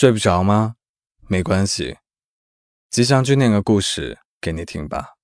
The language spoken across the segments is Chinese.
睡不着吗？没关系，吉祥君念个故事给你听吧。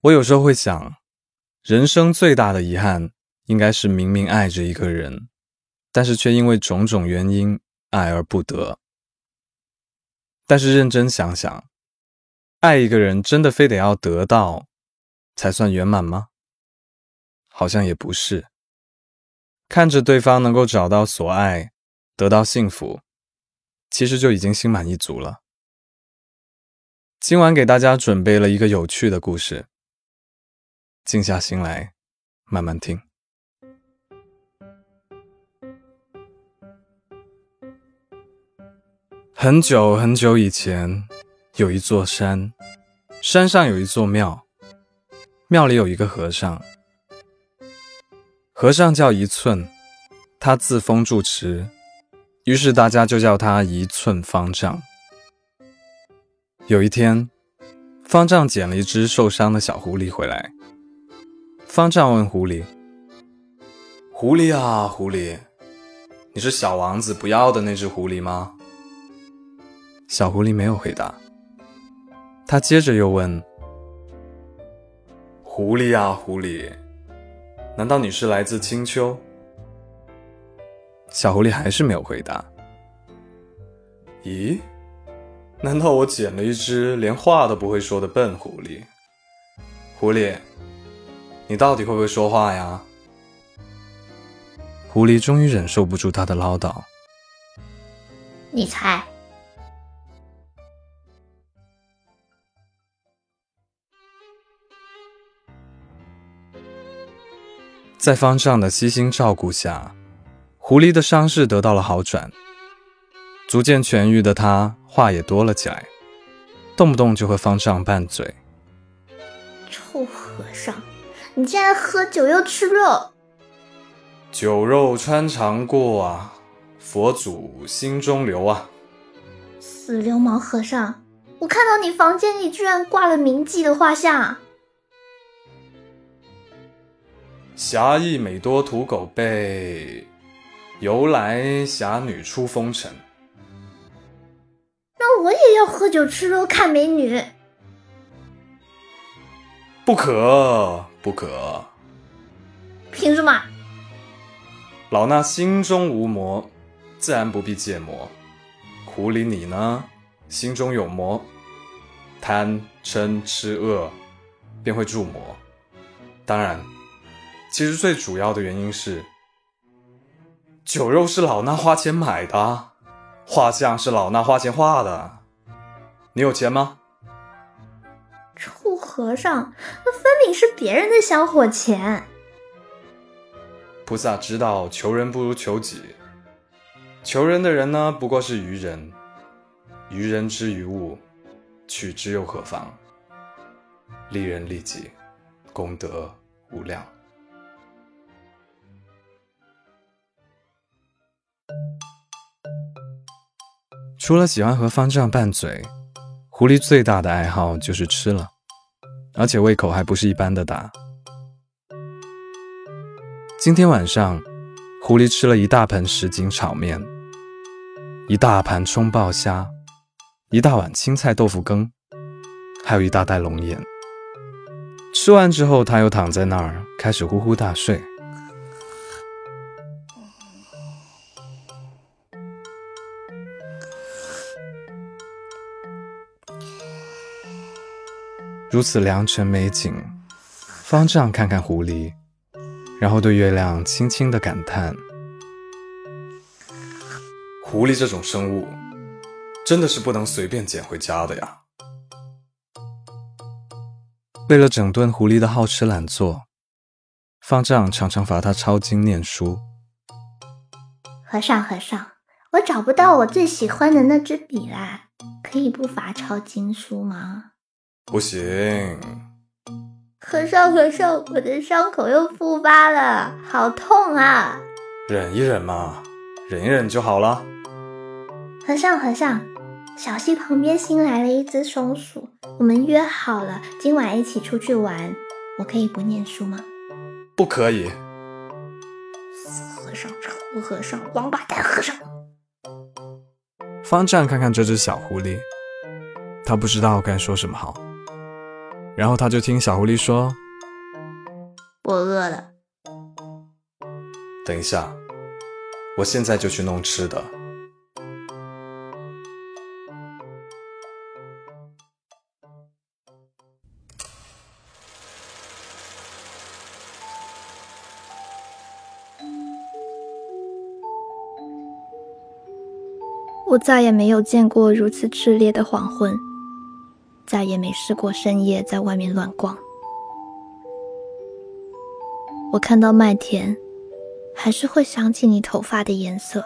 我有时候会想，人生最大的遗憾，应该是明明爱着一个人，但是却因为种种原因爱而不得。但是认真想想，爱一个人真的非得要得到才算圆满吗？好像也不是。看着对方能够找到所爱，得到幸福，其实就已经心满意足了。今晚给大家准备了一个有趣的故事，静下心来，慢慢听。很久很久以前，有一座山，山上有一座庙，庙里有一个和尚。和尚叫一寸，他自封住持，于是大家就叫他一寸方丈。有一天，方丈捡了一只受伤的小狐狸回来。方丈问狐狸：“狐狸啊，狐狸，你是小王子不要的那只狐狸吗？”小狐狸没有回答。他接着又问：“狐狸啊，狐狸。”难道你是来自青丘？小狐狸还是没有回答。咦？难道我捡了一只连话都不会说的笨狐狸？狐狸，你到底会不会说话呀？狐狸终于忍受不住他的唠叨。你猜。在方丈的悉心照顾下，狐狸的伤势得到了好转。逐渐痊愈的他，话也多了起来，动不动就和方丈拌嘴。臭和尚，你竟然喝酒又吃肉！酒肉穿肠过啊，佛祖心中留啊！死流氓和尚，我看到你房间里居然挂了铭记的画像。侠义美多屠狗辈，由来侠女出风尘。那我也要喝酒吃肉看美女。不可不可！凭什么？老衲心中无魔，自然不必戒魔。狐狸你呢？心中有魔，贪嗔痴恶便会铸魔。当然。其实最主要的原因是，酒肉是老衲花钱买的，画像是老衲花钱画的。你有钱吗？臭和尚，那分明是别人的香火钱。菩萨知道求人不如求己，求人的人呢，不过是愚人。愚人之于物，取之又何妨？利人利己，功德无量。除了喜欢和方丈拌嘴，狐狸最大的爱好就是吃了，而且胃口还不是一般的大。今天晚上，狐狸吃了一大盆什锦炒面，一大盘葱爆虾，一大碗青菜豆腐羹，还有一大袋龙眼。吃完之后，他又躺在那儿开始呼呼大睡。如此良辰美景，方丈看看狐狸，然后对月亮轻轻的感叹：“狐狸这种生物，真的是不能随便捡回家的呀。”为了整顿狐狸的好吃懒做，方丈常常罚他抄经念书。和尚，和尚，我找不到我最喜欢的那支笔啦，可以不罚抄经书吗？不行，和尚，和尚，我的伤口又复发了，好痛啊！忍一忍嘛，忍一忍就好了。和尚，和尚，小溪旁边新来了一只松鼠，我们约好了今晚一起出去玩，我可以不念书吗？不可以。死和尚，臭和尚，王八蛋和尚！方丈看看这只小狐狸，他不知道该说什么好。然后他就听小狐狸说：“我饿了。”等一下，我现在就去弄吃的。我再也没有见过如此炽烈的黄昏，再也没试过深夜在外面乱逛。我看到麦田。还是会想起你头发的颜色，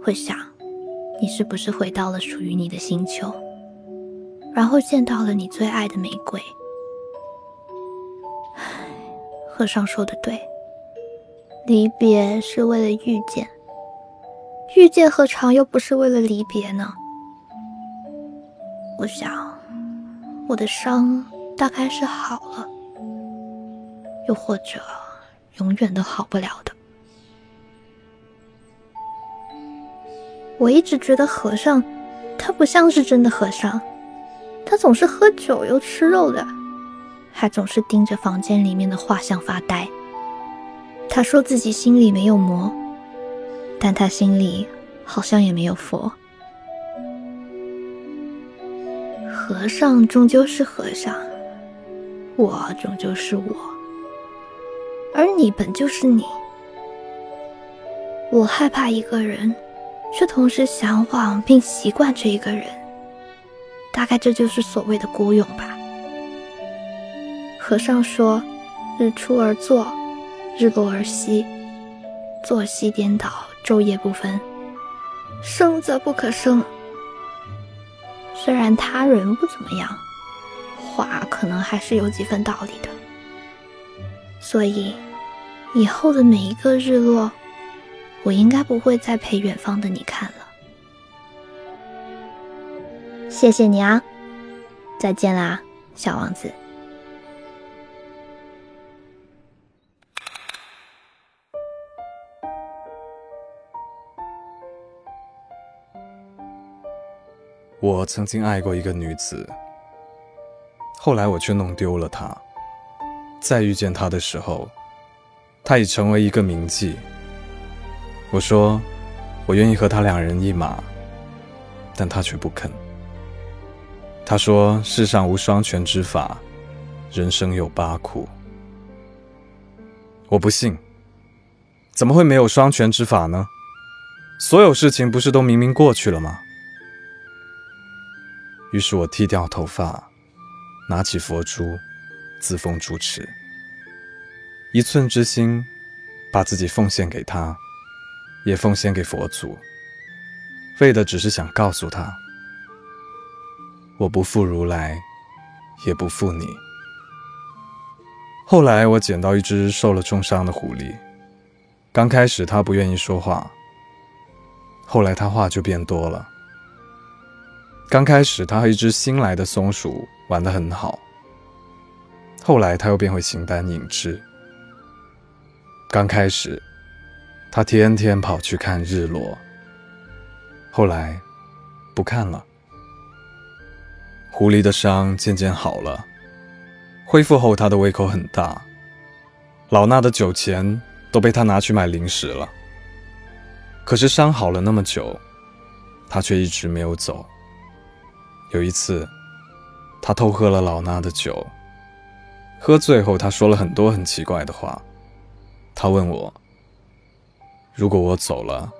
会想你是不是回到了属于你的星球，然后见到了你最爱的玫瑰。和尚说的对，离别是为了遇见，遇见何尝又不是为了离别呢？我想，我的伤大概是好了，又或者。永远都好不了的。我一直觉得和尚，他不像是真的和尚，他总是喝酒又吃肉的，还总是盯着房间里面的画像发呆。他说自己心里没有魔，但他心里好像也没有佛。和尚终究是和尚，我终究是我。而你本就是你，我害怕一个人，却同时向往并习惯这一个人。大概这就是所谓的孤勇吧。和尚说：“日出而作，日落而息，作息颠倒，昼夜不分，生则不可生。”虽然他人不怎么样，话可能还是有几分道理的。所以，以后的每一个日落，我应该不会再陪远方的你看了。谢谢你啊，再见啦，小王子。我曾经爱过一个女子，后来我却弄丢了她。再遇见她的时候，她已成为一个铭记。我说，我愿意和她两人一马，但她却不肯。她说：“世上无双全之法，人生有八苦。”我不信，怎么会没有双全之法呢？所有事情不是都明明过去了吗？于是我剃掉头发，拿起佛珠。自封主持，一寸之心，把自己奉献给他，也奉献给佛祖，为的只是想告诉他：我不负如来，也不负你。后来我捡到一只受了重伤的狐狸，刚开始它不愿意说话，后来它话就变多了。刚开始它和一只新来的松鼠玩得很好。后来他又变回形单影只。刚开始，他天天跑去看日落。后来，不看了。狐狸的伤渐渐好了，恢复后他的胃口很大，老衲的酒钱都被他拿去买零食了。可是伤好了那么久，他却一直没有走。有一次，他偷喝了老衲的酒。喝醉后，他说了很多很奇怪的话。他问我：“如果我走了，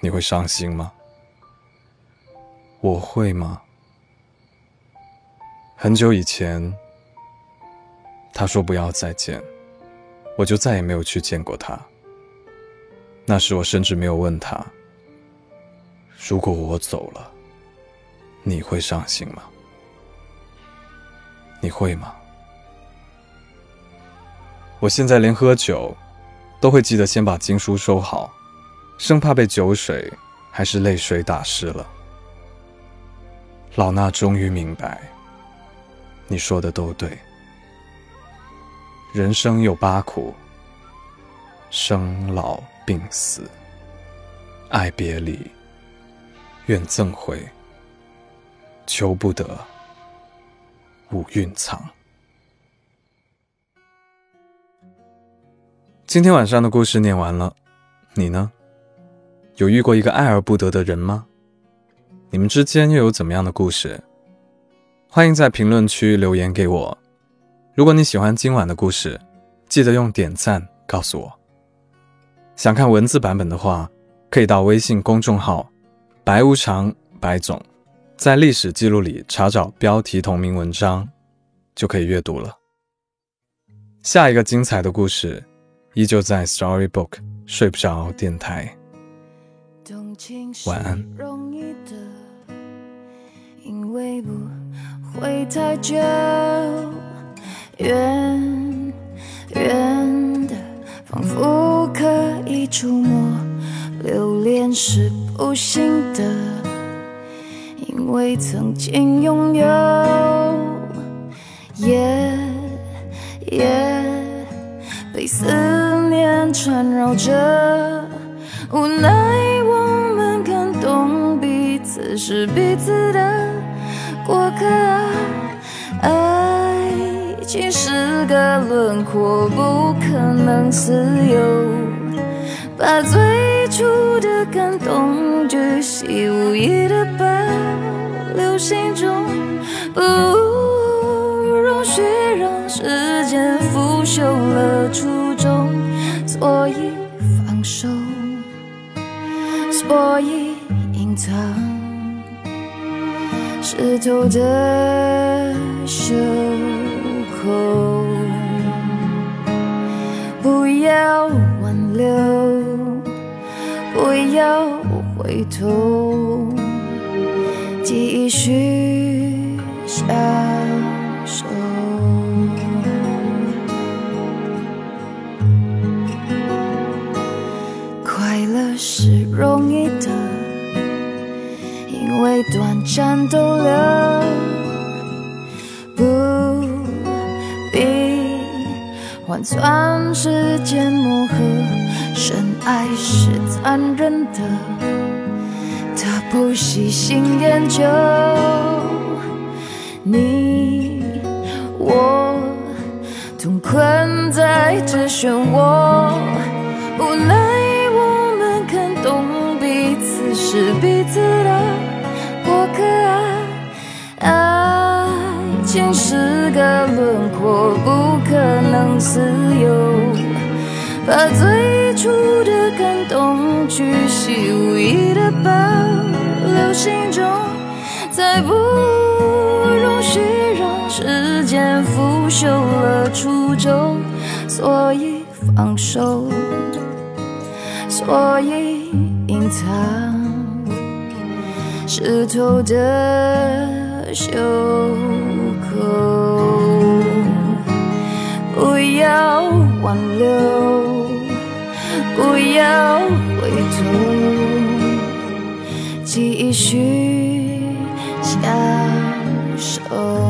你会伤心吗？”我会吗？很久以前，他说不要再见，我就再也没有去见过他。那时我甚至没有问他：“如果我走了，你会伤心吗？你会吗？”我现在连喝酒，都会记得先把经书收好，生怕被酒水还是泪水打湿了。老衲终于明白，你说的都对。人生有八苦：生老病死、爱别离、怨憎会。求不得，勿蕴藏。今天晚上的故事念完了，你呢？有遇过一个爱而不得的人吗？你们之间又有怎么样的故事？欢迎在评论区留言给我。如果你喜欢今晚的故事，记得用点赞告诉我。想看文字版本的话，可以到微信公众号“白无常白总”。在历史记录里查找标题同名文章，就可以阅读了。下一个精彩的故事，依旧在 Storybook 睡不着电台。晚安。因为为曾经拥有，也也被思念缠绕着，无奈我们感动彼此是彼此的过客。爱情是个轮廓，不可能自由，把最初的感动巨细无遗的把。留心中，不容许让时间腐朽了初衷，所以放手，所以隐藏，湿透的袖口，不要挽留，不要回头。继续享受，快乐是容易的，因为短暂逗留，不必换算时间磨合，深爱是残忍的。他不细心研究，你我同困在这漩涡，无奈我们看懂彼此是彼此的过客啊。爱情是个轮廓，不可能自由，把最初的感动巨细无意的保。留心中，再不容许让时间腐朽了初衷，所以放手，所以隐藏湿透的袖口，不要挽留，不要回头。继续相守